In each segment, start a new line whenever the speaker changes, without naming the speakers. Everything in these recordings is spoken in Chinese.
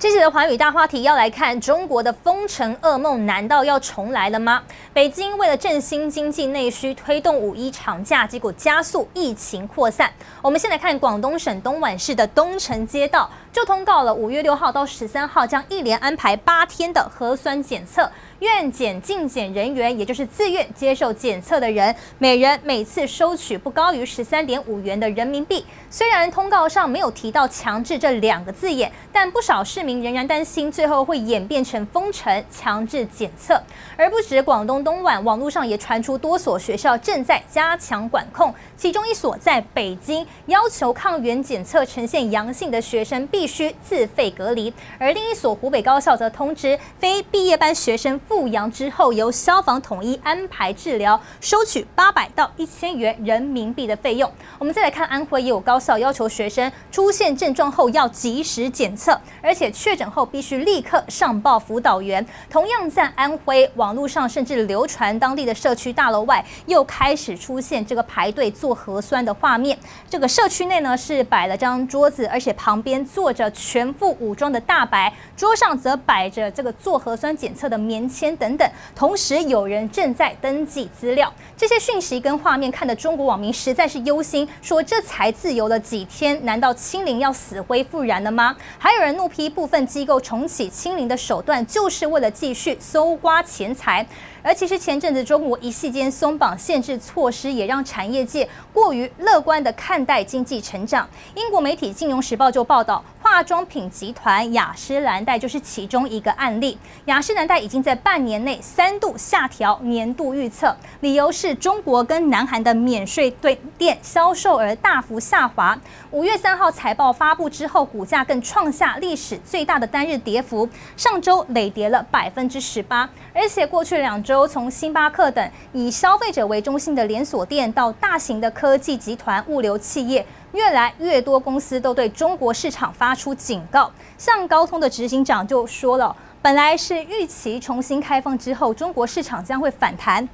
这期的寰宇大话题要来看中国的封城噩梦，难道要重来了吗？北京为了振兴经济内需，推动五一长假，结果加速疫情扩散。我们先来看广东省东莞市的东城街道，就通告了五月六号到十三号，将一连安排八天的核酸检测。愿检进检人员，也就是自愿接受检测的人，每人每次收取不高于十三点五元的人民币。虽然通告上没有提到强制这两个字眼，但不少市民仍然担心最后会演变成封城、强制检测。而不止广东东莞，网络上也传出多所学校正在加强管控，其中一所在北京，要求抗原检测呈现阳性的学生必须自费隔离；而另一所湖北高校则通知非毕业班学生。复阳之后，由消防统一安排治疗，收取八百到一千元人民币的费用。我们再来看安徽，也有高校要求学生出现症状后要及时检测，而且确诊后必须立刻上报辅导员。同样在安徽，网络上甚至流传当地的社区大楼外又开始出现这个排队做核酸的画面。这个社区内呢是摆了张桌子，而且旁边坐着全副武装的大白，桌上则摆着这个做核酸检测的棉签等等，同时有人正在登记资料。这些讯息跟画面看得中国网民实在是忧心，说这才自由了几天，难道清零要死灰复燃了吗？还有人怒批部分机构重启清零的手段，就是为了继续搜刮钱财。而其实前阵子中国一系间松绑限制措施，也让产业界过于乐观地看待经济成长。英国媒体《金融时报》就报道。化妆品集团雅诗兰黛就是其中一个案例。雅诗兰黛已经在半年内三度下调年度预测，理由是中国跟南韩的免税店销售额大幅下滑。五月三号财报发布之后，股价更创下历史最大的单日跌幅，上周累跌了百分之十八。而且过去两周，从星巴克等以消费者为中心的连锁店，到大型的科技集团、物流企业。越来越多公司都对中国市场发出警告，像高通的执行长就说了，本来是预期重新开放之后，中国市场将会反弹，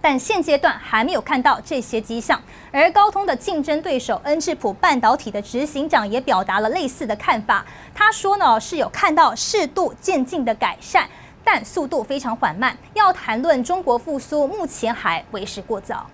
但现阶段还没有看到这些迹象。而高通的竞争对手恩智浦半导体的执行长也表达了类似的看法，他说呢，是有看到适度渐进的改善，但速度非常缓慢，要谈论中国复苏，目前还为时过早。